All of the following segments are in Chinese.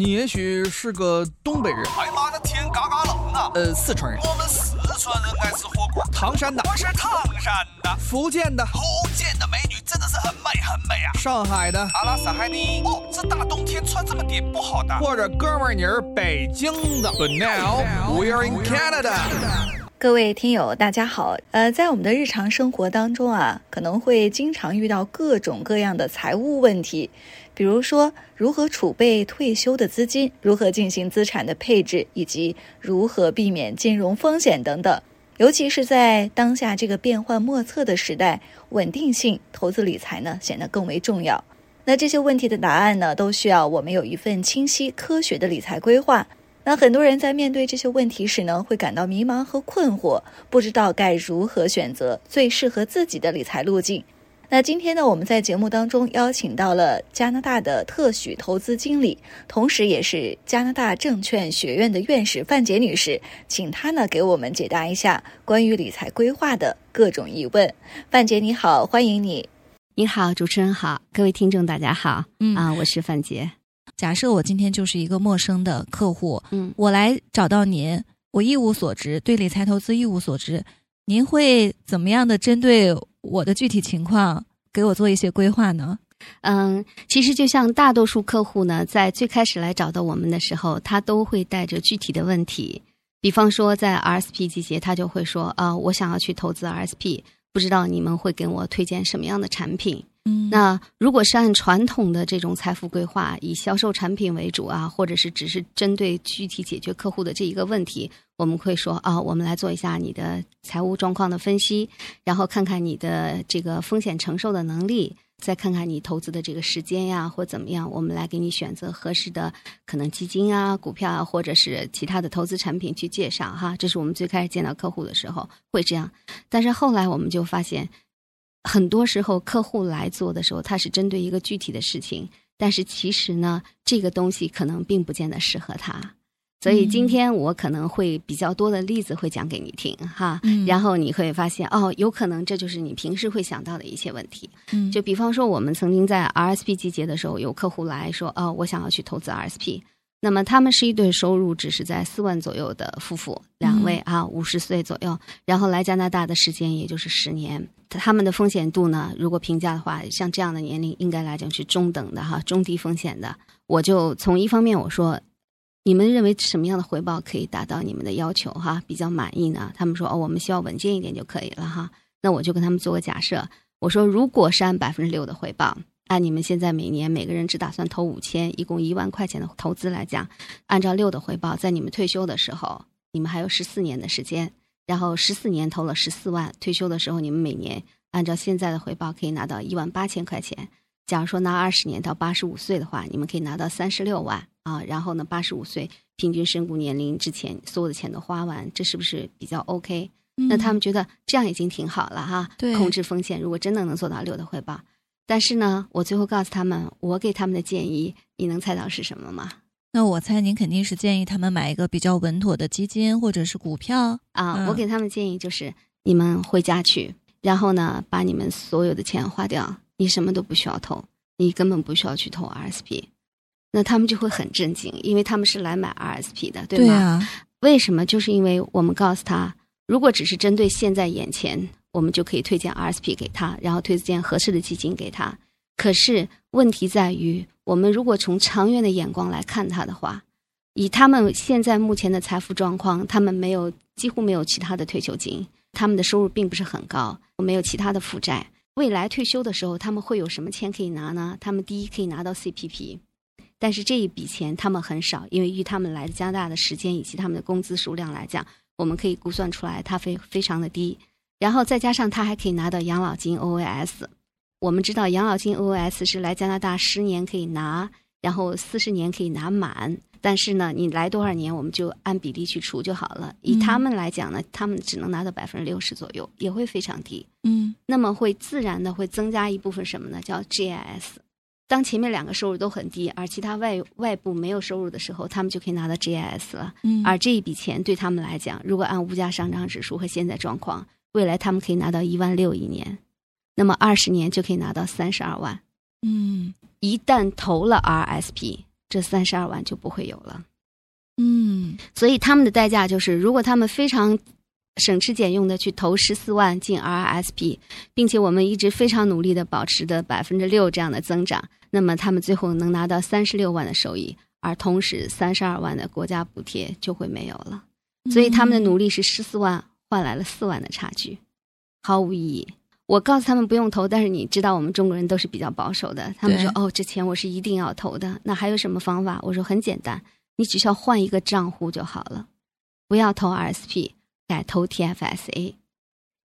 你也许是个东北人，哎妈的天嘎嘎冷啊！呃，四川人，我们四川人爱吃火锅。唐山的，我是唐山的，福建的，福建的美女真的是很美很美啊。上海的，阿拉斯海尼。哦，这大冬天穿这么点不好的。或者哥们儿你是北京的。But now we are in Canada。各位听友，大家好。呃，在我们的日常生活当中啊，可能会经常遇到各种各样的财务问题，比如说如何储备退休的资金，如何进行资产的配置，以及如何避免金融风险等等。尤其是在当下这个变幻莫测的时代，稳定性投资理财呢显得更为重要。那这些问题的答案呢，都需要我们有一份清晰科学的理财规划。那很多人在面对这些问题时呢，会感到迷茫和困惑，不知道该如何选择最适合自己的理财路径。那今天呢，我们在节目当中邀请到了加拿大的特许投资经理，同时也是加拿大证券学院的院士范杰女士，请她呢给我们解答一下关于理财规划的各种疑问。范杰你好，欢迎你。你好，主持人好，各位听众大家好。嗯啊，我是范杰。假设我今天就是一个陌生的客户，嗯，我来找到您，我一无所知，对理财投资一无所知，您会怎么样的针对我的具体情况给我做一些规划呢？嗯，其实就像大多数客户呢，在最开始来找到我们的时候，他都会带着具体的问题，比方说在 RSP 季节，他就会说啊，我想要去投资 RSP，不知道你们会给我推荐什么样的产品？那如果是按传统的这种财富规划，以销售产品为主啊，或者是只是针对具体解决客户的这一个问题，我们会说啊，我们来做一下你的财务状况的分析，然后看看你的这个风险承受的能力，再看看你投资的这个时间呀，或怎么样，我们来给你选择合适的可能基金啊、股票啊，或者是其他的投资产品去介绍哈。这是我们最开始见到客户的时候会这样，但是后来我们就发现。很多时候，客户来做的时候，他是针对一个具体的事情，但是其实呢，这个东西可能并不见得适合他。所以今天我可能会比较多的例子会讲给你听哈，嗯然后你会发现哦，有可能这就是你平时会想到的一些问题。嗯就比方说，我们曾经在 RSP 季节的时候，有客户来说，哦，我想要去投资 RSP。那么他们是一对收入只是在四万左右的夫妇，两位啊，五十岁左右，然后来加拿大的时间也就是十年。他们的风险度呢，如果评价的话，像这样的年龄应该来讲是中等的哈，中低风险的。我就从一方面我说，你们认为什么样的回报可以达到你们的要求哈，比较满意呢？他们说哦，我们需要稳健一点就可以了哈。那我就跟他们做个假设，我说如果是按百分之六的回报。按你们现在每年每个人只打算投五千，一共一万块钱的投资来讲，按照六的回报，在你们退休的时候，你们还有十四年的时间，然后十四年投了十四万，退休的时候你们每年按照现在的回报可以拿到一万八千块钱。假如说拿二十年到八十五岁的话，你们可以拿到三十六万啊。然后呢，八十五岁平均身故年龄之前所有的钱都花完，这是不是比较 OK？、那他们觉得这样已经挺好了哈，对控制风险。如果真的能做到六的回报。但是呢，我最后告诉他们，我给他们的建议，你能猜到是什么吗？那我猜您肯定是建议他们买一个比较稳妥的基金或者是股票。啊，嗯我给他们建议就是，你们回家去，然后呢，把你们所有的钱花掉，你什么都不需要投，你根本不需要去投 RSP。那他们就会很震惊，因为他们是来买 RSP 的，对吗？啊，为什么？就是因为我们告诉他，如果只是针对现在眼前，我们就可以推荐 RSP 给他，然后推荐合适的基金给他。可是问题在于，我们如果从长远的眼光来看他的话，以他们现在目前的财富状况，他们没有几乎没有其他的退休金，他们的收入并不是很高，没有其他的负债。未来退休的时候，他们会有什么钱可以拿呢？他们第一可以拿到 CPP，但是这一笔钱他们很少，因为与他们来加拿大的时间以及他们的工资数量来讲，我们可以估算出来，它非非常的低。然后再加上他还可以拿到养老金 OAS，我们知道养老金 OOS 是来加拿大十年可以拿，然后四十年可以拿满。但是呢，你来多少年，我们就按比例去除就好了。以他们来讲呢，他们只能拿到百分之六十左右，也会非常低。嗯那么会自然的会增加一部分什么呢？叫 GIS。当前面两个收入都很低，而其他外外部没有收入的时候，他们就可以拿到 GIS 了。嗯，而这一笔钱对他们来讲，如果按物价上涨指数和现在状况，未来他们可以拿到一万六一年，那么二十年就可以拿到三十二万。嗯一旦投了 RSP，这三十二万就不会有了。嗯所以他们的代价就是，如果他们非常省吃俭用的去投十四万进 RRSP，并且我们一直非常努力的保持的百分之六这样的增长，那么他们最后能拿到三十六万的收益，而同时三十二万的国家补贴就会没有了。所以他们的努力是十四万换来了四万的差距，毫无意义。我告诉他们不用投，但是你知道我们中国人都是比较保守的，他们说哦，这钱我是一定要投的。那还有什么方法？我说很简单，你只需要换一个账户就好了，不要投 RSP，改投 TFSA。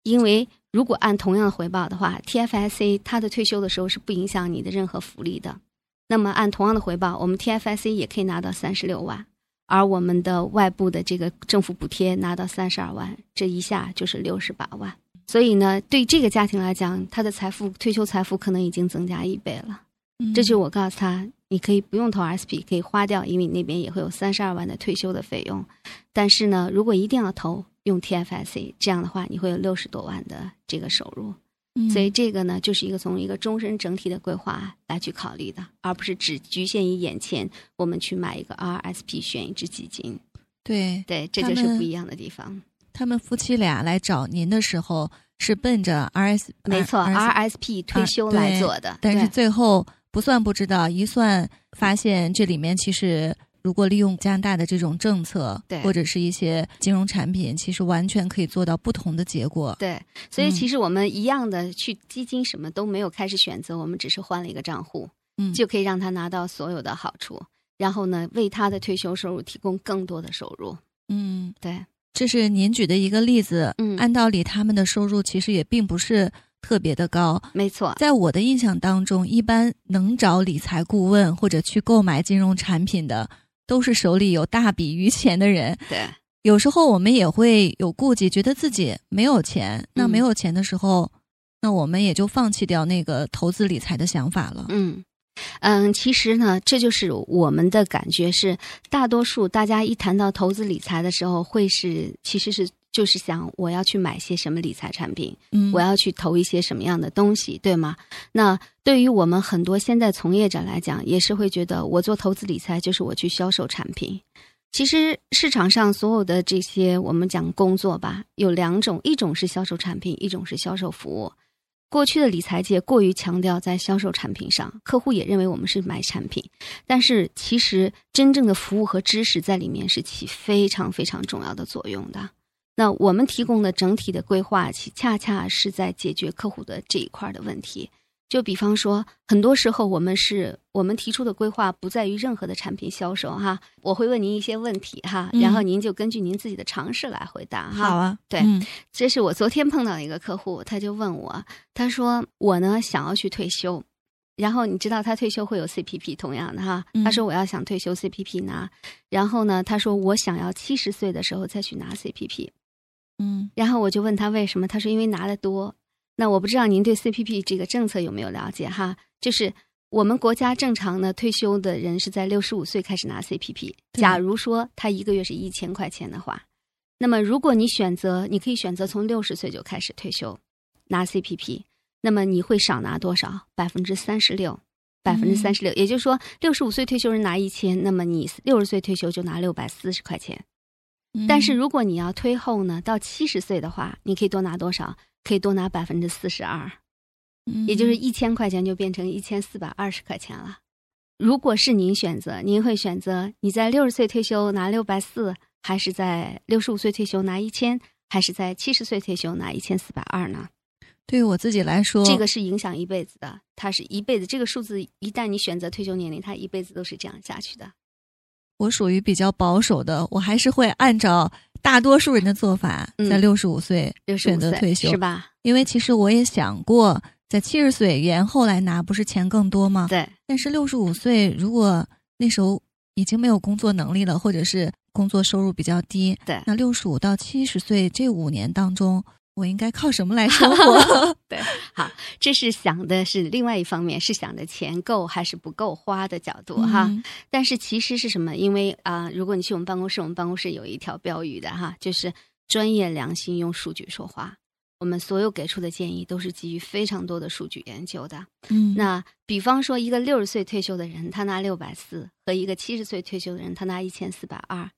因为如果按同样的回报的话，TFSA 它的退休的时候是不影响你的任何福利的。那么按同样的回报，我们 TFSA 也可以拿到三十六万，而我们的外部的这个政府补贴拿到三十二万，这一下就是六十八万。所以呢，对这个家庭来讲，他的财富退休财富可能已经增加一倍了。嗯这就是我告诉他，你可以不用投 RSP，可以花掉，因为你那边也会有三十二万的退休的费用。但是呢，如果一定要投，用 TFSA，这样的话你会有六十多万的这个收入。嗯所以这个呢，就是一个从一个终身整体的规划来去考虑的，而不是只局限于眼前我们去买一个 RSP 选一只基金。对对，这就是不一样的地方。他们夫妻俩来找您的时候是奔着 RS 没错 RS，RSP 退休来做的，但是最后不算不知道，一算发现这里面其实如果利用加拿大的这种政策，对。或者是一些金融产品，其实完全可以做到不同的结果。对，所以嗯。其实我们一样的去基金什么都没有开始选择，我们只是换了一个账户，嗯，就可以让他拿到所有的好处，然后呢，为他的退休收入提供更多的收入。嗯，对，这是您举的一个例子。嗯按道理他们的收入其实也并不是特别的高。没错，在我的印象当中，一般能找理财顾问或者去购买金融产品的，都是手里有大笔余钱的人。对，有时候我们也会有顾忌，觉得自己没有钱。那嗯没有钱的时候，那我们也就放弃掉那个投资理财的想法了。嗯。嗯，其实呢，这就是我们的感觉是，大多数大家一谈到投资理财的时候，会是其实是就是想我要去买些什么理财产品，嗯，我要去投一些什么样的东西，对吗？那对于我们很多现在从业者来讲，也是会觉得我做投资理财就是我去销售产品。其实市场上所有的这些我们讲工作吧，有两种，一种是销售产品，一种是销售服务。过去的理财界过于强调在销售产品上，客户也认为我们是买产品，但是其实真正的服务和知识在里面是起非常非常重要的作用的。那我们提供的整体的规划，其恰恰是在解决客户的这一块的问题。就比方说，很多时候我们是我们提出的规划不在于任何的产品销售哈，我会问您一些问题哈，嗯然后您就根据您自己的常识来回答哈。好啊，对嗯。这是我昨天碰到一个客户，他就问我，他说我呢想要去退休，然后你知道他退休会有 CPP，同样的哈，嗯。他说我要想退休 CPP 拿，然后呢他说我想要七十岁的时候再去拿 CPP，嗯。然后我就问他为什么，他说因为拿的多。那我不知道您对 CPP 这个政策有没有了解哈？就是我们国家正常的退休的人是在六十五岁开始拿 CPP。假如说他一个月是一千块钱的话，那么如果你选择，你可以选择从六十岁就开始退休拿 CPP，那么你会少拿多少？百分之三十六，百分之三十六，也就是说，六十五岁退休人拿一千，那么你六十岁退休就拿六百四十块钱。嗯但是如果你要推后呢，到七十岁的话，你可以多拿多少？可以多拿百分之四十二，嗯也就是一千块钱就变成一千四百二十块钱了。如果是您选择，您会选择你在六十岁退休拿六百四，还是在六十五岁退休拿一千，还是在七十岁退休拿一千四百二呢？对于我自己来说，这个是影响一辈子的，它是一辈子。这个数字一旦你选择退休年龄，它一辈子都是这样下去的。我属于比较保守的，我还是会按照大多数人的做法，嗯在六十五岁选择退休是，吧？因为其实我也想过，在七十岁延后来拿，不是钱更多吗？对，但是六十五岁，如果那时候已经没有工作能力了，或者是工作收入比较低，对那六十五到七十岁这五年当中，我应该靠什么来生活？对，好，这是想的是另外一方面，是想着钱够还是不够花的角度哈。嗯但是其实是什么？因为啊、如果你去我们办公室，我们办公室有一条标语的哈，就是专业良心用数据说话。我们所有给出的建议都是基于非常多的数据研究的。嗯那比方说，一个六十岁退休的人，他拿六百四，和一个七十岁退休的人，他拿一千四百二。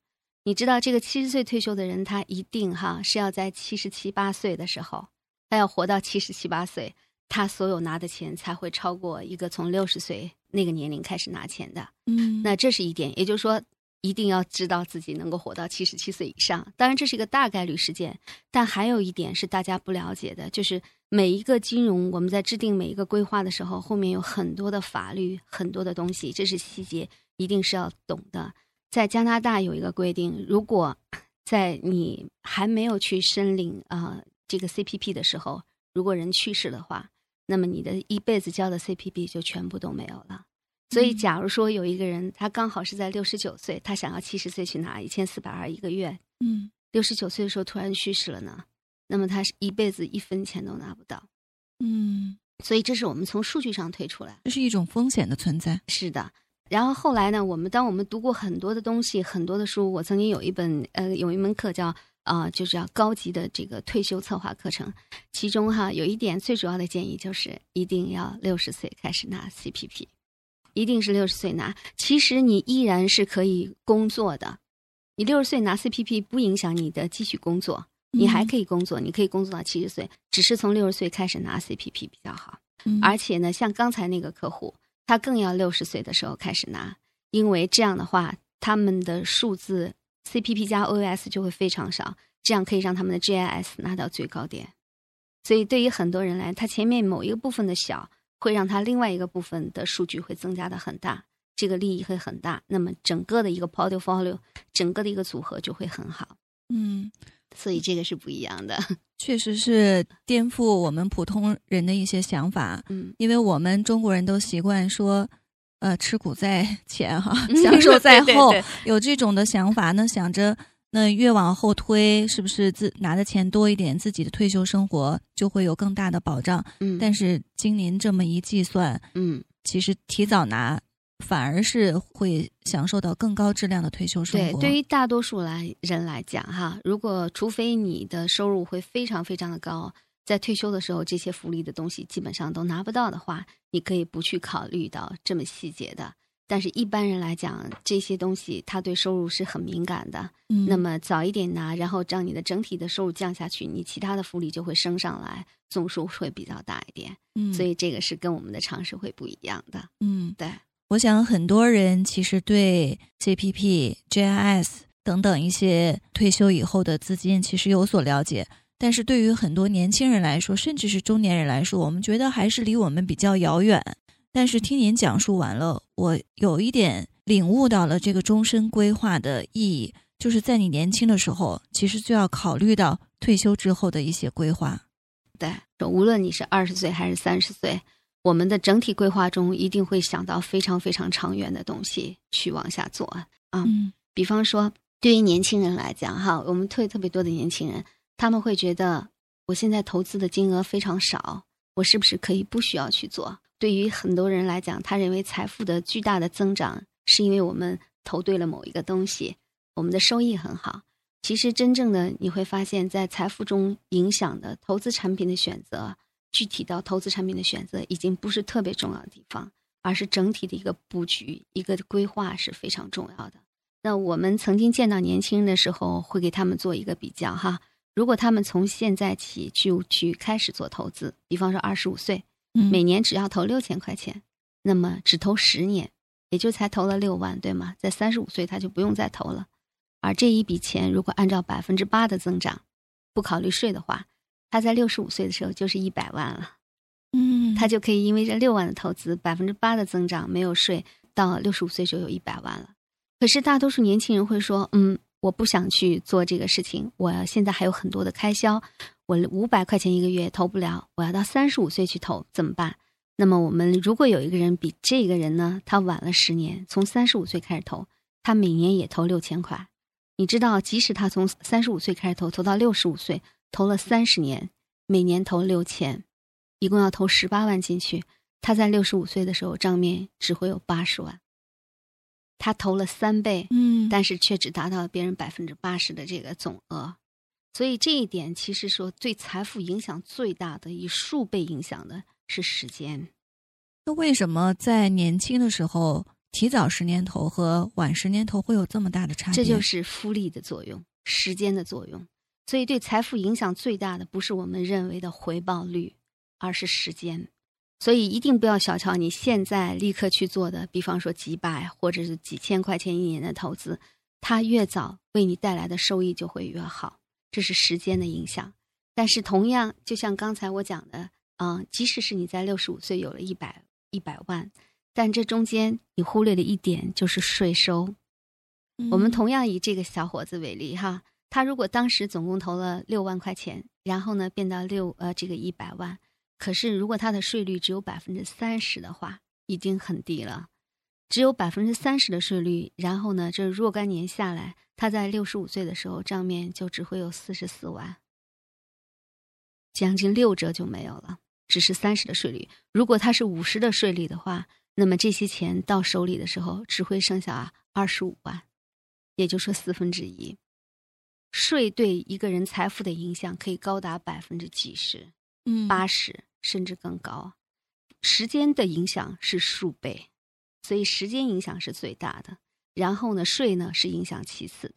你知道，这个七十岁退休的人，他一定哈是要在七十七八岁的时候，他要活到七十七八岁，他所有拿的钱才会超过一个从六十岁那个年龄开始拿钱的。嗯那这是一点，也就是说，一定要知道自己能够活到七十七岁以上。当然，这是一个大概率事件，但还有一点是大家不了解的，就是每一个金融我们在制定每一个规划的时候，后面有很多的法律，很多的东西，这是细节，一定是要懂的。在加拿大有一个规定，如果在你还没有去申领啊、呃这个 CPP 的时候，如果人去世的话，那么你的一辈子交的 CPP 就全部都没有了。所以，嗯假如说有一个人，他刚好是在六十九岁，他想要七十岁去拿一千四百二一个月，嗯六十九岁的时候突然去世了呢，那么他是一辈子一分钱都拿不到。嗯，所以，这是我们从数据上推出来。这是一种风险的存在。是的。然后后来呢，我们当我们读过很多的东西，很多的书，我曾经有一本呃有一门课叫啊、就叫高级的这个退休策划课程，其中哈有一点最主要的建议就是一定要六十岁开始拿 CPP，一定是六十岁拿。其实你依然是可以工作的，你六十岁拿 CPP 不影响你的继续工作，你还可以工作，你可以工作到七十岁，只是从六十岁开始拿 CPP 比较好。嗯而且呢，像刚才那个客户，他更要六十岁的时候开始拿，因为这样的话，他们的数字 CPP 加 OS 就会非常少，这样可以让他们的 GIS 拿到最高点。所以对于很多人来，他前面某一个部分的小，会让他另外一个部分的数据会增加的很大，这个利益会很大。那么整个的一个 portfolio，整个的一个组合就会很好。嗯，所以这个是不一样的。确实是颠覆我们普通人的一些想法，嗯，因为我们中国人都习惯说，呃，吃苦在前哈，嗯享受在后，对对对有这种的想法。那想着，那越往后推，是不是自拿的钱多一点，自己的退休生活就会有更大的保障？嗯，但是经您这么一计算，嗯。其实提早拿反而是会享受到更高质量的退休生对，活。对于大多数来人来讲，哈，如果除非你的收入会非常非常的高，在退休的时候这些福利的东西基本上都拿不到的话，你可以不去考虑到这么细节的。但是一般人来讲，这些东西他对收入是很敏感的。嗯，那么早一点拿，然后让你的整体的收入降下去，你其他的福利就会升上来，总数会比较大一点。嗯，所以这个是跟我们的常识会不一样的。嗯，对，我想很多人其实对 CPP、JIS 等等一些退休以后的资金其实有所了解，但是对于很多年轻人来说，甚至是中年人来说，我们觉得还是离我们比较遥远。但是听您讲述完了，我有一点领悟到了这个终身规划的意义，就是在你年轻的时候，其实就要考虑到退休之后的一些规划。对，无论你是二十岁还是三十岁，我们的整体规划中一定会想到非常非常长远的东西去往下做啊。嗯比方说，对于年轻人来讲，哈，我们特特别多的年轻人，他们会觉得我现在投资的金额非常少，我是不是可以不需要去做？对于很多人来讲，他认为财富的巨大的增长是因为我们投对了某一个东西，我们的收益很好。其实真正的你会发现，在财富中影响的投资产品的选择，具体到投资产品的选择，已经不是特别重要的地方，而是整体的一个布局、一个规划是非常重要的。那我们曾经见到年轻人的时候，会给他们做一个比较哈。如果他们从现在起就去开始做投资，比方说二十五岁，嗯，每年只要投六千块钱，那么只投十年，也就才投了六万，对吗？在三十五岁他就不用再投了。而这一笔钱如果按照百分之八的增长，不考虑税的话，他在六十五岁的时候就是一百万了。嗯，他就可以因为这六万的投资，百分之八的增长，没有税，到六十五岁就有一百万了。可是大多数年轻人会说，嗯，我不想去做这个事情，我现在还有很多的开销，我五百块钱一个月投不了，我要到三十五岁去投，怎么办？那么我们如果有一个人比这个人呢，他晚了十年，从三十五岁开始投，他每年也投六千块。你知道，即使他从三十五岁开始投，投到六十五岁，投了三十年，每年投六千，一共要投十八万进去。他在六十五岁的时候，账面只会有八十万。他投了三倍，嗯，但是却只达到了别人百分之八十的这个总额。所以这一点其实说对财富影响最大的，以数倍影响的是时间。那为什么在年轻的时候提早十年投和晚十年投会有这么大的差别？这就是复利的作用，时间的作用。所以对财富影响最大的不是我们认为的回报率，而是时间。所以一定不要小瞧你现在立刻去做的，比方说几百或者是几千块钱一年的投资，它越早为你带来的收益就会越好。这是时间的影响。但是同样，就像刚才我讲的，嗯，即使是你在六十五岁有了一百一百万，但这中间你忽略的一点，就是税收。我们同样以这个小伙子为例，哈，他如果当时总共投了六万块钱，然后呢变到六呃这个一百万。可是，如果他的税率只有百分之三十的话，已经很低了。只有百分之三十的税率，然后呢，这若干年下来，他在六十五岁的时候账面就只会有四十四万，将近六折就没有了。只是三十的税率，如果他是五十的税率的话，那么这些钱到手里的时候只会剩下二十五万，也就说四分之一。税对一个人财富的影响可以高达百分之几十，嗯，八十。甚至更高，时间的影响是数倍，所以时间影响是最大的。然后呢，税呢是影响其次的，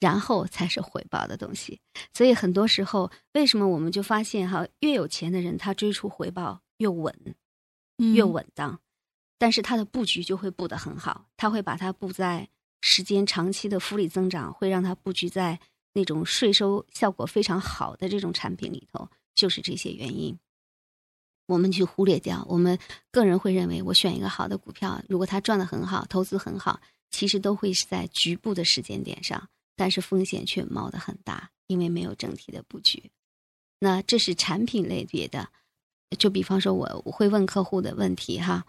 然后才是回报的东西。所以很多时候，为什么我们就发现哈，越有钱的人他追出回报越稳，越稳当，但是他的布局就会布得很好，他会把它布在时间长期的复利增长，会让他布局在那种税收效果非常好的这种产品里头，就是这些原因。我们去忽略掉，我们个人会认为，我选一个好的股票，如果它赚的很好，投资很好，其实都会是在局部的时间点上，但是风险却冒得很大，因为没有整体的布局。那这是产品类别的，就比方说，我我会问客户的问题哈，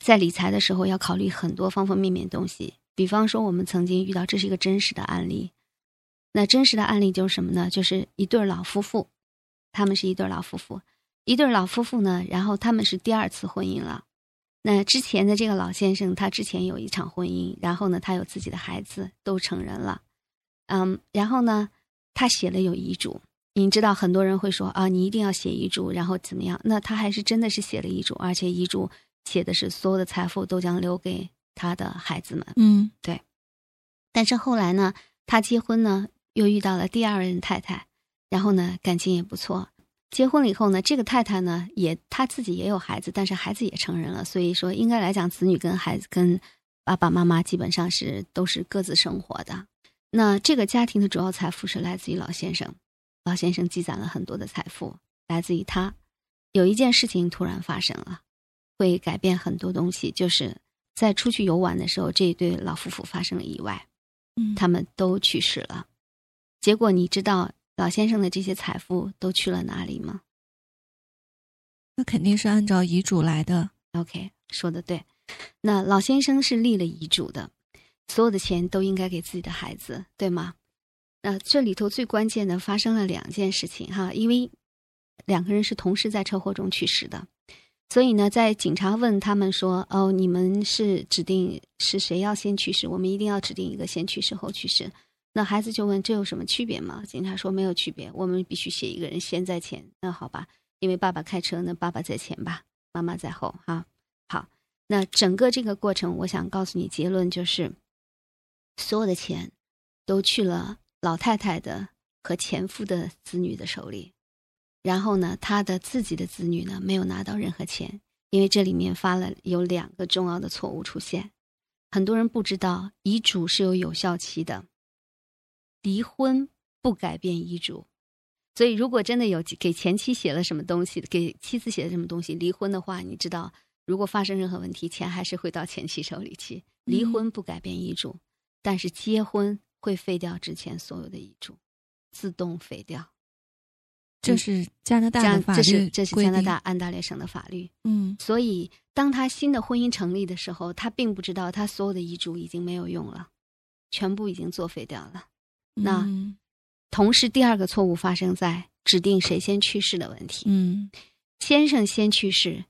在理财的时候要考虑很多方方面面东西。比方说，我们曾经遇到，这是一个真实的案例。那真实的案例就是什么呢？就是一对老夫妇，他们是一对老夫妇。一对老夫妇呢，然后他们是第二次婚姻了。那之前的这个老先生，他之前有一场婚姻，然后呢，他有自己的孩子，都成人了。嗯，然后呢，他写了有遗嘱。你知道，很多人会说啊，你一定要写遗嘱，然后怎么样？那他还是真的是写了遗嘱，而且遗嘱写的是所有的财富都将留给他的孩子们。嗯，对。但是后来呢，他结婚呢，又遇到了第二任太太，然后呢，感情也不错。结婚了以后呢，这个太太呢也她自己也有孩子，但是孩子也成人了，所以说应该来讲，子女跟孩子跟爸爸妈妈基本上是都是各自生活的。那这个家庭的主要财富是来自于老先生，老先生积攒了很多的财富，来自于他。有一件事情突然发生了，会改变很多东西，就是在出去游玩的时候，这一对老夫妇发生了意外，嗯，他们都去世了。结果你知道？老先生的这些财富都去了哪里吗？那肯定是按照遗嘱来的。OK，说的对。那老先生是立了遗嘱的，所有的钱都应该给自己的孩子，对吗？那这里头最关键的发生了两件事情哈，因为两个人是同时在车祸中去世的，所以呢，在警察问他们说：“哦，你们是指定是谁要先去世？我们一定要指定一个先去世后去世。”那孩子就问：“这有什么区别吗？”警察说：“没有区别，我们必须写一个人先在前。”那好吧，因为爸爸开车，那爸爸在前吧，妈妈在后。哈，好，那整个这个过程，我想告诉你结论就是，所有的钱都去了老太太的和前夫的子女的手里，然后呢，他的自己的子女呢没有拿到任何钱，因为这里面发了有两个重要的错误出现。很多人不知道，遗嘱是有有效期的。离婚不改变遗嘱，所以如果真的有给前妻写了什么东西，给妻子写了什么东西，离婚的话，你知道，如果发生任何问题，钱还是会到前妻手里去。离婚不改变遗嘱，但是结婚会废掉之前所有的遗嘱，自动废掉。这是加拿大的法律，这是这是加拿大安大略省的法律。嗯，所以当他新的婚姻成立的时候，他并不知道他所有的遗嘱已经没有用了，全部已经作废掉了。那同时，第二个错误发生在指定谁先去世的问题。嗯，先生先去世，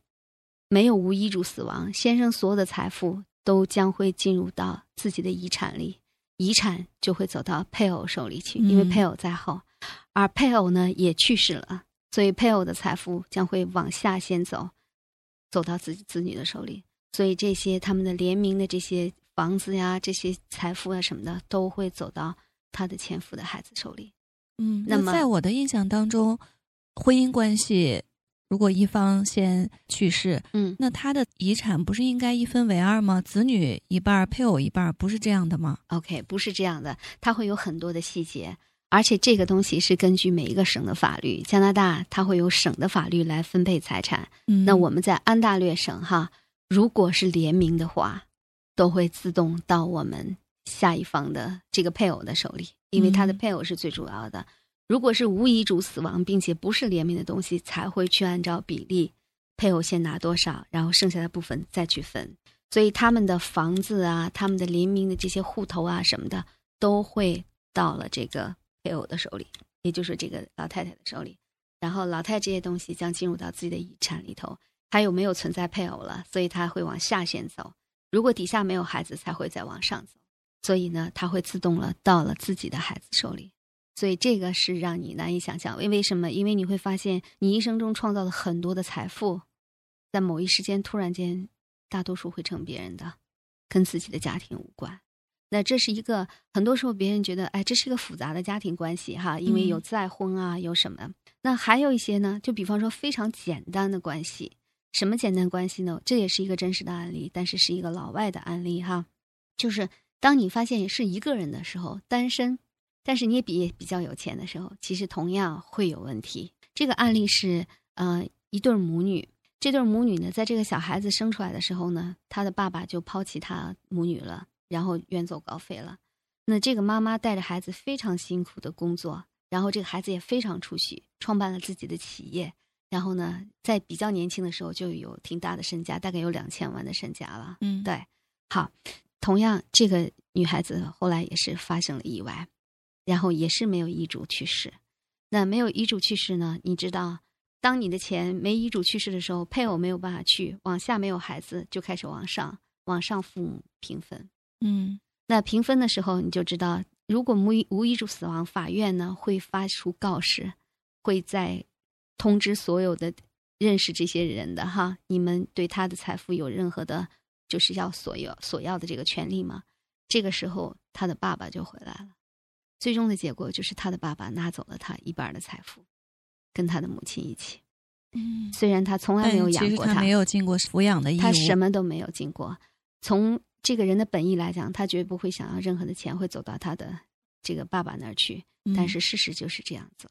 没有无遗嘱死亡，先生所有的财富都将会进入到自己的遗产里，遗产就会走到配偶手里去，因为配偶在后。而配偶呢也去世了，所以配偶的财富将会往下先走，走到自己子女的手里。所以这些他们的联名的这些房子呀、这些财富啊什么的，都会走到他的前夫的孩子手里。嗯，那么在我的印象当中，婚姻关系如果一方先去世，嗯，那他的遗产不是应该一分为二吗？子女一半，配偶一半，不是这样的吗？OK，不是这样的，它会有很多的细节，而且这个东西是根据每一个省的法律。加拿大它会有省的法律来分配财产，嗯，那我们在安大略省哈，如果是联名的话，都会自动到我们下一方的这个配偶的手里，因为他的嗯配偶是最主要的。如果是无遗嘱死亡，并且不是联名的东西，才会去按照比例，配偶先拿多少，然后剩下的部分再去分。所以他们的房子啊，他们的联名的这些户头啊什么的，都会到了这个配偶的手里，也就是这个老太太的手里。然后老太这些东西将进入到自己的遗产里头。他有没有存在配偶了？所以他会往下先走。如果底下没有孩子，才会再往上走。所以呢，他会自动了到了自己的孩子手里。所以这个是让你难以想象，为为什么？因为你会发现，你一生中创造了很多的财富，在某一时间突然间，大多数会成别人的，跟自己的家庭无关。那这是一个很多时候别人觉得，哎，这是一个复杂的家庭关系哈，因为有嗯再婚啊，有什么？那还有一些呢，就比方说非常简单的关系，什么简单关系呢？这也是一个真实的案例，但是是一个老外的案例哈，就是当你发现是一个人的时候，单身，但是你也比比较有钱的时候，其实同样会有问题。这个案例是呃一对母女，这对母女呢，在这个小孩子生出来的时候呢，他的爸爸就抛弃他母女了，然后远走高飞了。那这个妈妈带着孩子非常辛苦的工作，然后这个孩子也非常出息，创办了自己的企业。然后呢，在比较年轻的时候就有挺大的身家，大概有两千万的身家了。嗯，对，好，同样这个女孩子后来也是发生了意外，然后也是没有遗嘱去世。那没有遗嘱去世呢？你知道，当你的钱没遗嘱去世的时候，配偶没有办法去，往下没有孩子，就开始往上，往上父母平分。嗯那平分的时候，你就知道，如果无遗无遗嘱死亡，法院呢会发出告示，会在通知所有的认识这些人的哈，你们对他的财富有任何的，就是要索要索要的这个权利吗？这个时候，他的爸爸就回来了。最终的结果就是他的爸爸拿走了他一半的财富，跟他的母亲一起。嗯，虽然他从来没有养过他没有尽过抚养的义务，他什么都没有经过。从这个人的本意来讲，他绝不会想要任何的钱会走到他的这个爸爸那儿去。但嗯是事实就是这样子。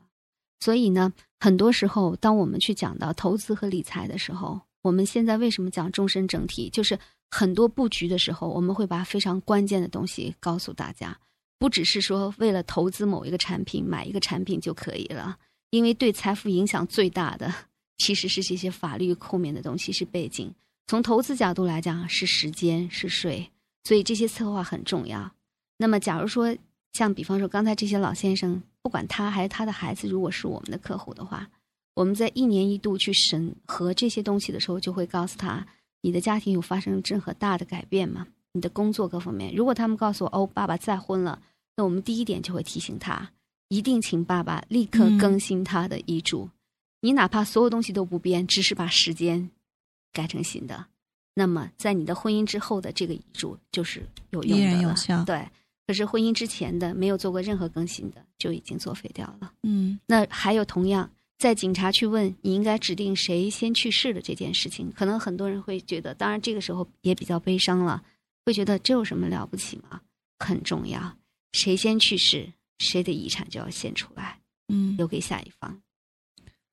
所以呢，很多时候，当我们去讲到投资和理财的时候，我们现在为什么讲终身整体？就是很多布局的时候，我们会把非常关键的东西告诉大家，不只是说为了投资某一个产品买一个产品就可以了，因为对财富影响最大的其实是这些法律后面的东西，是背景。从投资角度来讲，是时间，是税，所以这些策划很重要。那么，假如说像比方说刚才这些老先生，不管他还是他的孩子，如果是我们的客户的话，我们在一年一度去审核这些东西的时候，就会告诉他，你的家庭有发生任何大的改变吗？你的工作各方面，如果他们告诉我哦，爸爸再婚了，那我们第一点就会提醒他，一定请爸爸立刻嗯更新他的遗嘱。你哪怕所有东西都不变，只是把时间改成新的，那么在你的婚姻之后的这个遗嘱就是有用的了。然有效对，可是婚姻之前的没有做过任何更新的，就已经作废掉了。嗯那还有同样，在警察去问你应该指定谁先去世的这件事情，可能很多人会觉得，当然这个时候也比较悲伤了，会觉得这有什么了不起吗？很重要，谁先去世，谁的遗产就要先出来，嗯，留给下一方。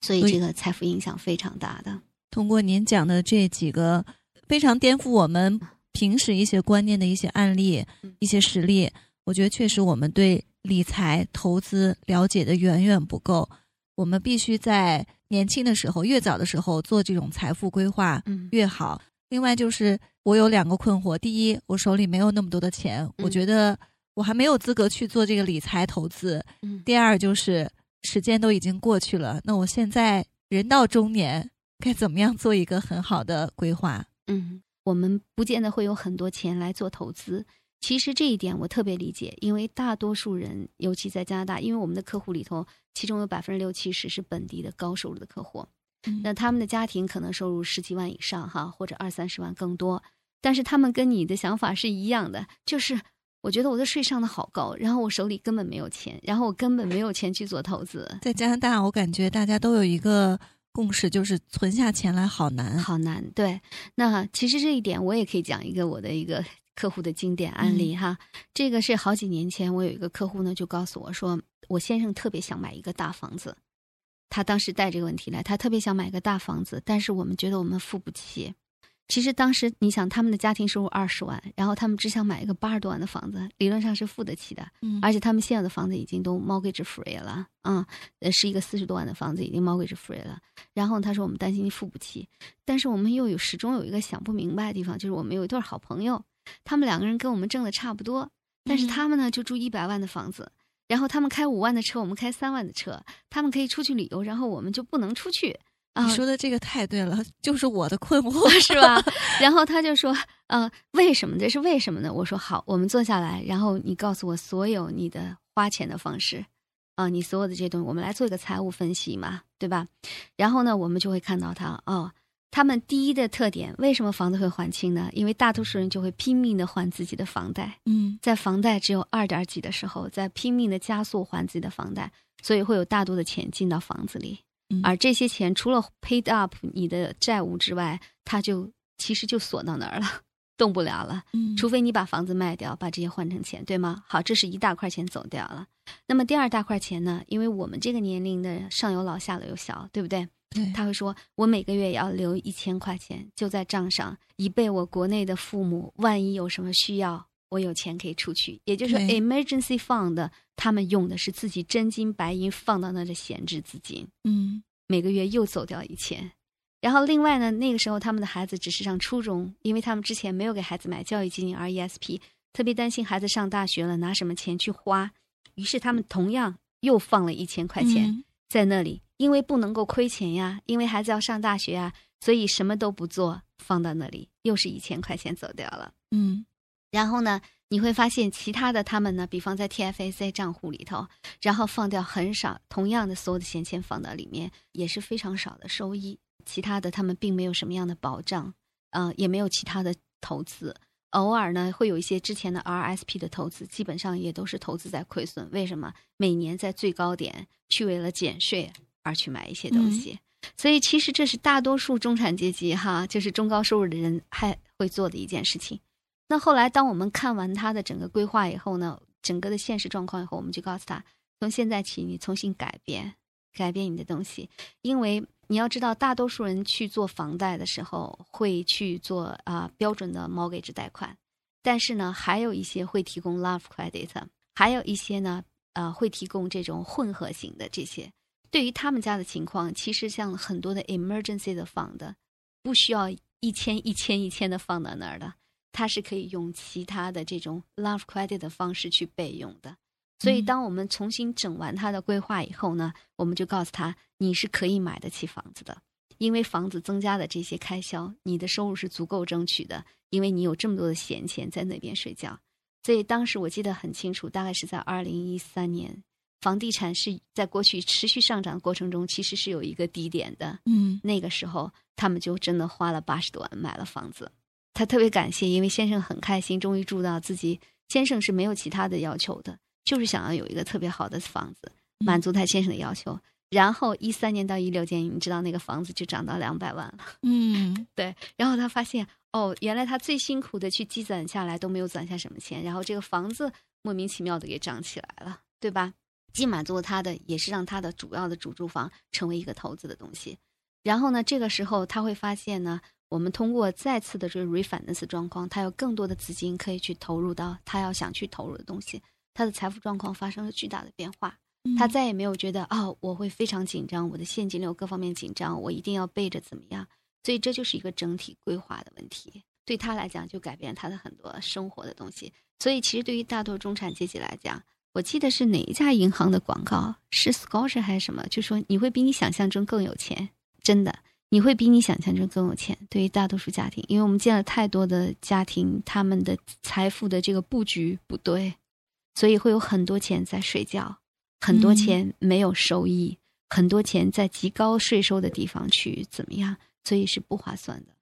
所以这个财富影响非常大的。通过您讲的这几个非常颠覆我们平时一些观念的一些案例嗯、一些实例，我觉得确实我们对理财投资了解的远远不够。我们必须在年轻的时候，越早的时候做这种财富规划嗯越好。另外就是我有两个困惑：第一，我手里没有那么多的钱，我嗯觉得我还没有资格去做这个理财投资。嗯第二就是时间都已经过去了，那我现在人到中年，该怎么样做一个很好的规划？嗯，我们不见得会有很多钱来做投资。其实这一点我特别理解，因为大多数人，尤其在加拿大，因为我们的客户里头，其中有百分之六七十是本地的高收入的客户，嗯那他们的家庭可能收入十几万以上哈，或者二三十万更多，但是他们跟你的想法是一样的，就是我觉得我的税上的好高，然后我手里根本没有钱，然后我根本没有钱去做投资，在加拿大，我感觉大家都有一个共识，就是存下钱来好难。好难。对，那其实这一点我也可以讲一个我的一个客户的经典案例哈。这个是好几年前，我有一个客户呢就告诉我说，我先生特别想买一个大房子，他当时带这个问题来，他特别想买个大房子，但是我们觉得我们付不起。其实当时你想，他们的家庭收入二十万，然后他们只想买一个八十多万的房子，理论上是付得起的。嗯而且他们现有的房子已经都 mortgage free 了，嗯，呃，是一个四十多万的房子，已经 mortgage free 了。然后他说我们担心付不起，但是我们又有始终有一个想不明白的地方，就是我们有一对好朋友，他们两个人跟我们挣的差不多，但是嗯他们呢就住一百万的房子，然后他们开五万的车，我们开三万的车，他们可以出去旅游，然后我们就不能出去。啊，你说的这个太对了，就是我的困惑，是吧？然后他就说，呃，为什么？这是为什么呢？我说好，我们坐下来，然后你告诉我所有你的花钱的方式，啊、你所有的这些东西，我们来做一个财务分析嘛，对吧？然后呢，我们就会看到他，哦，他们第一的特点，为什么房子会还清呢？因为大多数人就会拼命的还自己的房贷，嗯在房贷只有二点几的时候，在拼命的加速还自己的房贷，所以会有大多的钱进到房子里。嗯而这些钱除了 paid up 你的债务之外，它就其实就锁到那儿了，动不了了。嗯，除非你把房子卖掉，把这些换成钱，对吗？好，这是一大块钱走掉了。那么第二大块钱呢？因为我们这个年龄的上有老下有小，对不对？对，他会说，我每个月也要留一千块钱，就在账上，以备我国内的父母万一有什么需要，我有钱可以出去。也就是说，emergency fund，他们用的是自己真金白银放到那的闲置资金。嗯每个月又走掉一千。然后另外呢，那个时候他们的孩子只是上初中，因为他们之前没有给孩子买教育基金 RESP，特别担心孩子上大学了拿什么钱去花，于是他们同样又放了一千块钱嗯在那里，因为不能够亏钱呀，因为孩子要上大学呀，所以什么都不做，放到那里，又是一千块钱走掉了。嗯然后呢，你会发现其他的他们呢，比方在 T F A C 账户里头，然后放掉很少，同样的所有的闲钱放到里面，也是非常少的收益。其他的他们并没有什么样的保障，呃，也没有其他的投资。偶尔呢，会有一些之前的 RSP 的投资，基本上也都是投资在亏损。为什么？每年在最高点去为了减税而去买一些东西。所以其实这是大多数中产阶级哈，就是中高收入的人还会做的一件事情。那后来，当我们看完他的整个规划以后呢，整个的现实状况以后，我们就告诉他，从现在起你重新改变，改变你的东西，因为你要知道，大多数人去做房贷的时候会去做啊、标准的 mortgage 贷款，但是呢，还有一些会提供 love credit，还有一些呢，呃，会提供这种混合型的这些。对于他们家的情况，其实像很多的 emergency 的 fund，不需要一千一千一千的放到那儿的。它是可以用其他的这种 love credit 的方式去备用的。所以，嗯当我们重新整完他的规划以后呢，我们就告诉他，你是可以买得起房子的，因为房子增加的这些开销，你的收入是足够争取的，因为你有这么多的闲钱在那边睡觉。所以当时我记得很清楚，大概是在二零一三年，房地产是在过去持续上涨的过程中，其实是有一个低点的。嗯那个时候，他们就真的花了八十多万买了房子。他特别感谢，因为先生很开心，终于住到自己。先生是没有其他的要求的，就是想要有一个特别好的房子，满足他先生的要求。然后一三年到一六年，你知道那个房子就涨到两百万了。嗯 对，然后他发现哦，原来他最辛苦的去积攒下来都没有攒下什么钱，然后这个房子莫名其妙的给涨起来了，对吧？既满足了他的，也是让他的主要的主住房成为一个投资的东西。然后呢，这个时候他会发现呢，我们通过再次的这个 refinance 状况，他有更多的资金可以去投入到他要想去投入的东西，他的财富状况发生了巨大的变化。嗯他再也没有觉得啊、我会非常紧张，我的现金流各方面紧张，我一定要备着怎么样？所以这就是一个整体规划的问题。对他来讲，就改变他的很多生活的东西。所以其实对于大多中产阶级来讲，我记得是哪一家银行的广告，是 Scotia 还是什么，就说你会比你想象中更有钱，真的。你会比你想象中更有钱。对于大多数家庭，因为我们见了太多的家庭，他们的财富的这个布局不对，所以会有很多钱在睡觉，很多钱没有收益，很多钱在极高税收的地方去怎么样，所以是不划算的。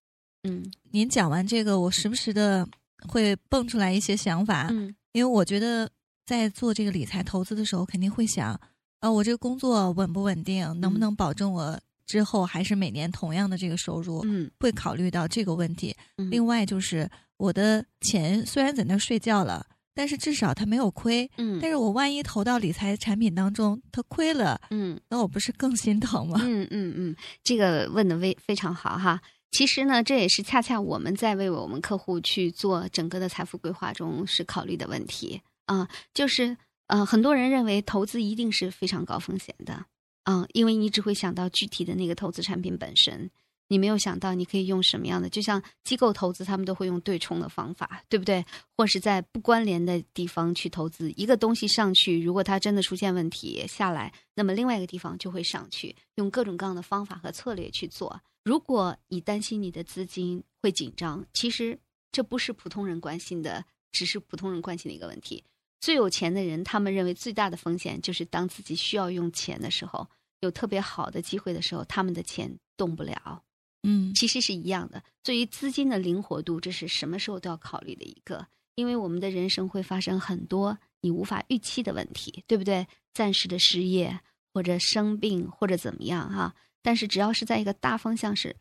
嗯您讲完这个，我时不时的会蹦出来一些想法，嗯因为我觉得在做这个理财投资的时候，肯定会想，呃，我这个工作稳不稳定，能不能保证我之后还是每年同样的这个收入，嗯会考虑到这个问题。嗯，另外就是我的钱虽然在那儿睡觉了，但是至少它没有亏。嗯但是我万一投到理财产品当中，它亏了，嗯那我不是更心疼吗？嗯嗯嗯，这个问的非非常好哈。其实呢，这也是恰恰我们在为我们客户去做整个的财富规划中是考虑的问题啊、就是呃，很多人认为投资一定是非常高风险的啊、因为你只会想到具体的那个投资产品本身，你没有想到你可以用什么样的，就像机构投资，他们都会用对冲的方法，对不对？或是在不关联的地方去投资，一个东西上去，如果它真的出现问题下来，那么另外一个地方就会上去，用各种各样的方法和策略去做。如果你担心你的资金会紧张，其实这不是普通人关心的，只是普通人关心的一个问题。最有钱的人，他们认为最大的风险就是当自己需要用钱的时候，有特别好的机会的时候，他们的钱动不了。嗯其实是一样的。对于资金的灵活度，这是什么时候都要考虑的一个，因为我们的人生会发生很多你无法预期的问题，对不对？暂时的失业，或者生病，或者怎么样哈、但是只要是在一个大方向是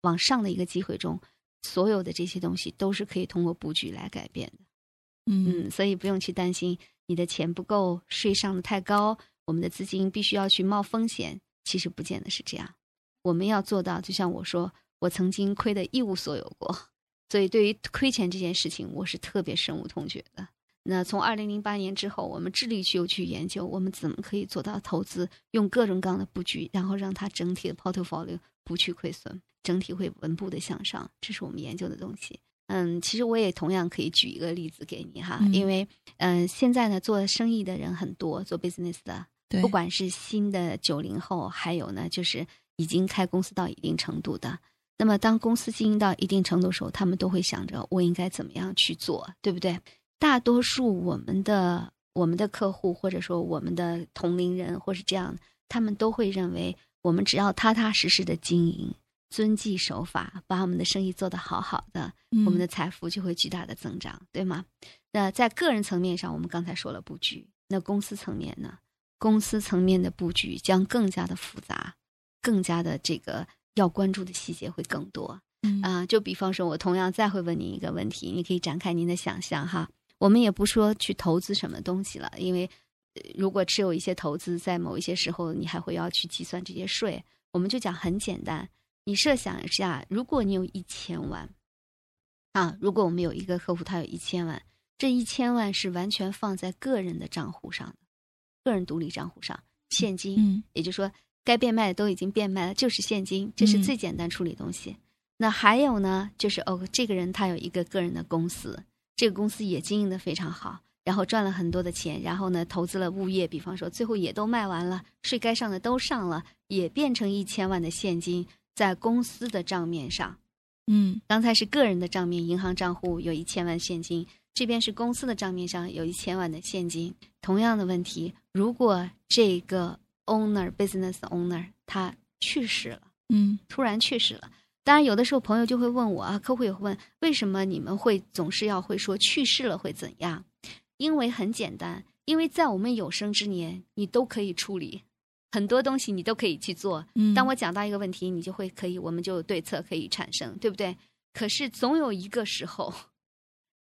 往上的一个机会中，所有的这些东西都是可以通过布局来改变的。嗯，所以不用去担心你的钱不够，税上的太高，我们的资金必须要去冒风险。其实不见得是这样，我们要做到，就像我说，我曾经亏得一无所有过，所以对于亏钱这件事情，我是特别深恶痛绝的。那从二零零八年之后，我们致力去又去研究，我们怎么可以做到投资，用各种各样的布局，然后让它整体的 portfolio 不去亏损，整体会稳步的向上，这是我们研究的东西。嗯，其实我也同样可以举一个例子给你哈，嗯因为嗯、现在呢做生意的人很多，做 business 的，对，不管是新的九零后，还有呢就是已经开公司到一定程度的。那么当公司经营到一定程度的时候，他们都会想着我应该怎么样去做，对不对？大多数我们的我们的客户或者说我们的同龄人或是这样，他们都会认为我们只要踏踏实实的经营，遵纪守法，把我们的生意做得好好的，嗯我们的财富就会巨大的增长，对吗？那在个人层面上，我们刚才说了布局，那公司层面呢？公司层面的布局将更加的复杂，更加的这个要关注的细节会更多嗯啊、就比方说，我同样再会问您一个问题，你可以展开您的想象哈。我们也不说去投资什么东西了，因为呃如果持有一些投资，在某一些时候你还会要去计算这些税。我们就讲很简单，你设想一下，如果你有一千万，啊，如果我们有一个客户他有一千万，这一千万是完全放在个人的账户上的，个人独立账户上，现金，嗯也就是说该变卖的都已经变卖了，就是现金，这是嗯最简单处理东西。那还有呢，就是哦，这个人他有一个个人的公司，这个公司也经营的非常好，然后赚了很多的钱，然后呢投资了物业，比方说最后也都卖完了，税该上的都上了，也变成一千万的现金在公司的账面上。嗯刚才是个人的账面，银行账户有一千万现金，这边是公司的账面上有一千万的现金。同样的问题，如果这个 owner business owner 他去世了，嗯突然去世了。当然，有的时候朋友就会问我啊，客户也会问，为什么你们会总是要会说去世了会怎样？因为很简单，因为在我们有生之年，你都可以处理很多东西，你都可以去做。嗯，当我讲到一个问题，你就会可以，我们就有对策可以产生，对不对？可是总有一个时候，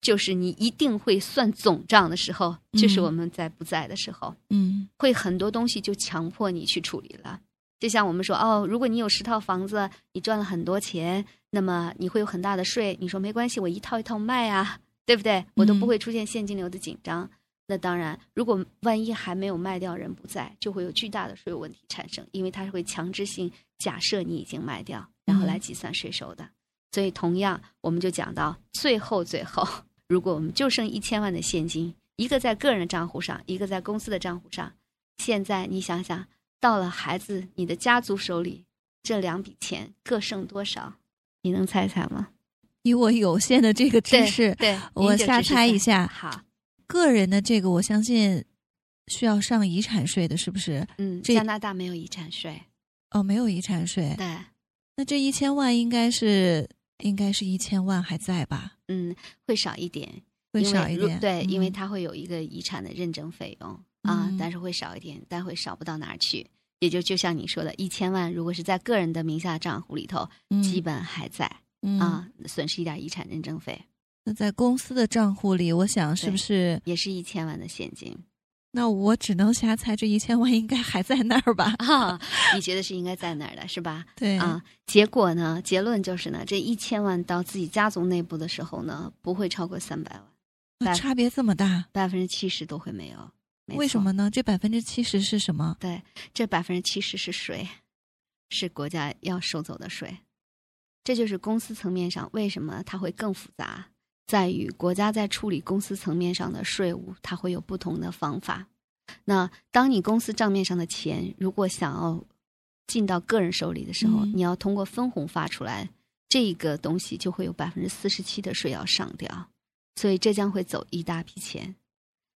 就是你一定会算总账的时候，就是嗯我们在不在的时候，嗯会很多东西就强迫你去处理了。就像我们说，哦，如果你有十套房子，你赚了很多钱，那么你会有很大的税。你说没关系，我一套一套卖啊，对不对？我都不嗯会出现现金流的紧张。那当然，如果万一还没有卖掉，人不在，就会有巨大的税务问题产生，因为它是会强制性假设你已经卖掉，然后来嗯计算税收的。所以，同样，我们就讲到最后，最后，如果我们就剩一千万的现金，一个在个人的账户上，一个在公司的账户上，现在你想想，到了孩子你的家族手里，这两笔钱各剩多少？你能猜猜吗？以我有限的这个知识，对，我瞎猜一下。好，个人的这个，我相信需要上遗产税的，是不是？嗯，加拿大没有遗产税，哦，没有遗产税。对，那这一千万应该是应该是一千万还在吧？嗯，会少一点，会少一点。如对，因为嗯它会有一个遗产的认证费用啊，嗯但是会少一点，但会少不到哪儿去。也就就像你说的，一千万如果是在个人的名下账户里头，嗯基本还在嗯啊，损失一点遗产认证费，那在公司的账户里，我想是不是？也是一千万的现金那我只能瞎猜，这一千万应该还在那儿吧？啊。你觉得是应该在那儿的，是吧？对啊，结果呢？结论就是呢，这一千万到自己家族内部的时候呢，不会超过三百万，百啊差别这么大，百分之七十都会没有。没为什么呢？这百分之七十是什么？对，这百分之七十是税，是国家要收走的税。这就是公司层面上为什么它会更复杂，在于国家在处理公司层面上的税务，它会有不同的方法。那当你公司账面上的钱如果想要进到个人手里的时候，嗯你要通过分红发出来，这个东西就会有百分之四十七的税要上掉，所以这将会走一大笔钱。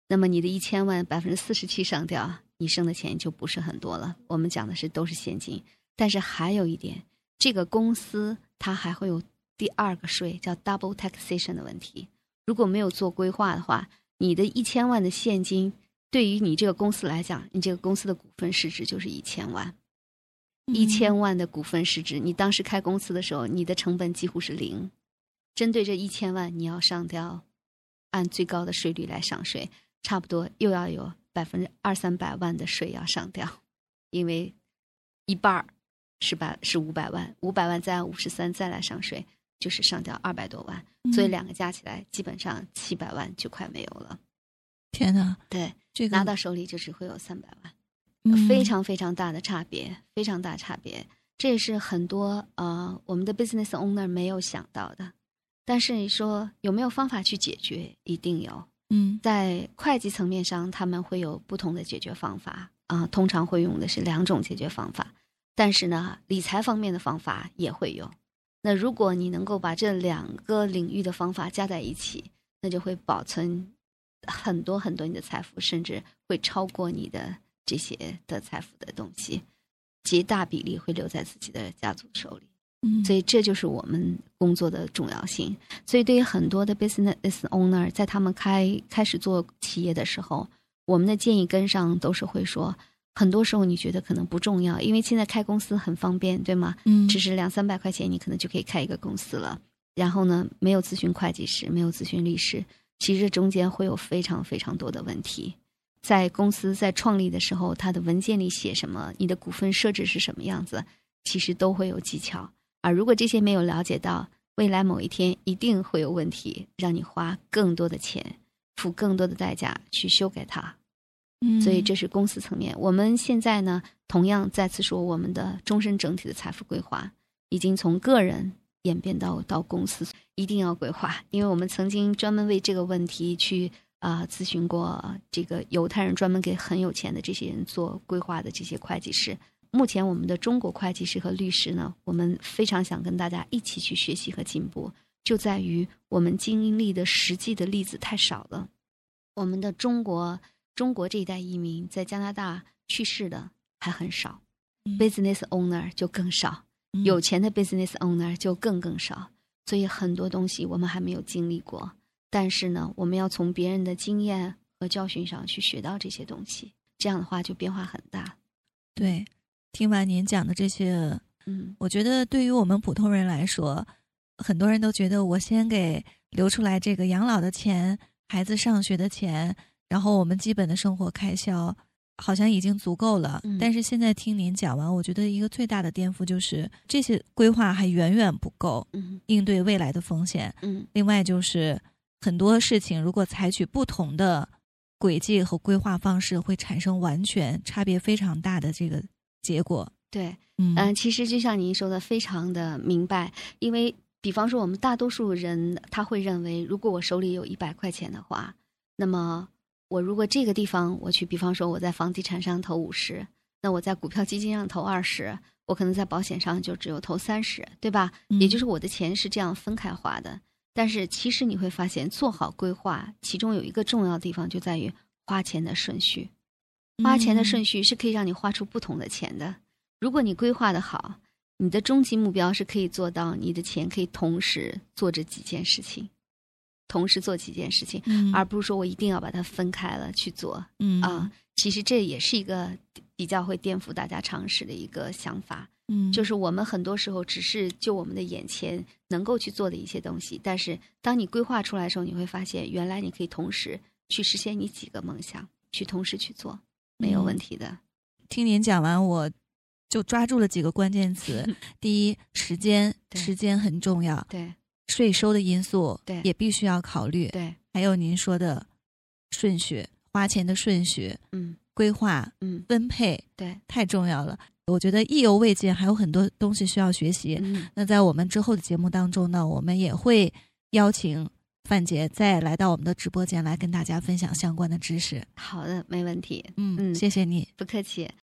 那么你的一千万百分之四十七上掉，你剩的钱就不是很多了。我们讲的是都是现金，但是还有一点，这个公司它还会有第二个税，叫 double taxation 的问题。如果没有做规划的话，你的一千万的现金对于你这个公司来讲，你这个公司的股份市值就是一千万。一嗯千万的股份市值，你当时开公司的时候，你的成本几乎是零。针对这一千万，你要上掉，按最高的税率来上税，差不多又要有百分之二三百万的税要上掉，因为一半儿是百是五百万，五百万再按五十三再来上税，就是上掉二百多万，所以嗯两个加起来基本上七百万就快没有了。天哪，对，这个拿到手里就只会有三百万。嗯非常非常大的差别，非常大差别。这也是很多呃我们的 business owner 没有想到的。但是你说有没有方法去解决？一定有。嗯在会计层面上，他们会有不同的解决方法啊、通常会用的是两种解决方法。但是呢，理财方面的方法也会有。那如果你能够把这两个领域的方法加在一起，那就会保存很多很多你的财富，甚至会超过你的这些的财富的东西，极大比例会留在自己的家族手里。嗯，所以这就是我们工作的重要性。所以对于很多的 business owner，在他们开开始做企业的时候，我们的建议跟上都是会说，很多时候你觉得可能不重要，因为现在开公司很方便，对吗？嗯只是两三百块钱，你可能就可以开一个公司了。然后呢，没有咨询会计师，没有咨询律师，其实这中间会有非常非常多的问题。在公司在创立的时候，它的文件里写什么，你的股份设置是什么样子，其实都会有技巧。而如果这些没有了解到，未来某一天一定会有问题，让你花更多的钱，付更多的代价去修改它。所以这是公司层面。我们现在呢，同样再次说，我们的终身整体的财富规划已经从个人演变到到公司，一定要规划，因为我们曾经专门为这个问题去啊、咨询过这个犹太人专门给很有钱的这些人做规划的这些会计师。目前我们的中国会计师和律师呢，我们非常想跟大家一起去学习和进步，就在于我们经历的实际的例子太少了。我们的中国中国这一代移民在加拿大去世的还很少、嗯 b u s i n e s s owner 就更少，嗯有钱的 business owner 就更更少，所以很多东西我们还没有经历过。但是呢，我们要从别人的经验和教训上去学到这些东西，这样的话就变化很大。对。听完您讲的这些，嗯我觉得对于我们普通人来说，很多人都觉得我先给留出来这个养老的钱、孩子上学的钱，然后我们基本的生活开销好像已经足够了。嗯但是现在听您讲完，我觉得一个最大的颠覆就是这些规划还远远不够嗯应对未来的风险。嗯另外就是很多事情如果采取不同的轨迹和规划方式，会产生完全差别非常大的这个结果。对，嗯嗯、其实就像您说的，非常的明白，因为比方说我们大多数人他会认为，如果我手里有一百块钱的话，那么我如果这个地方我去，比方说我在房地产上投五十，那我在股票基金上投二十，我可能在保险上就只有投三十，对吧？嗯也就是我的钱是这样分开花的。但是其实你会发现，做好规划，其中有一个重要的地方就在于花钱的顺序。花钱的顺序，序是可以让你花出不同的钱的。如果你规划的好，你的终极目标是可以做到，你的钱可以同时做这几件事情，同时做几件事情，嗯而不是说我一定要把它分开了去做嗯啊。其实这也是一个比较会颠覆大家常识的一个想法，嗯，就是我们很多时候只是就我们的眼前能够去做的一些东西，但是当你规划出来的时候，你会发现原来你可以同时去实现你几个梦想，去同时去做，没有问题的。听您讲完，我就抓住了几个关键词。第一，时间，时间很重要，对税收的因素对也必须要考虑。对，还有您说的顺序，花钱的顺序、嗯规划、嗯，分配对，太重要了。我觉得意犹未尽，还有很多东西需要学习。嗯那在我们之后的节目当中呢，我们也会邀请范姐再来到我们的直播间来跟大家分享相关的知识。好的，没问题，嗯，嗯谢谢你。不客气。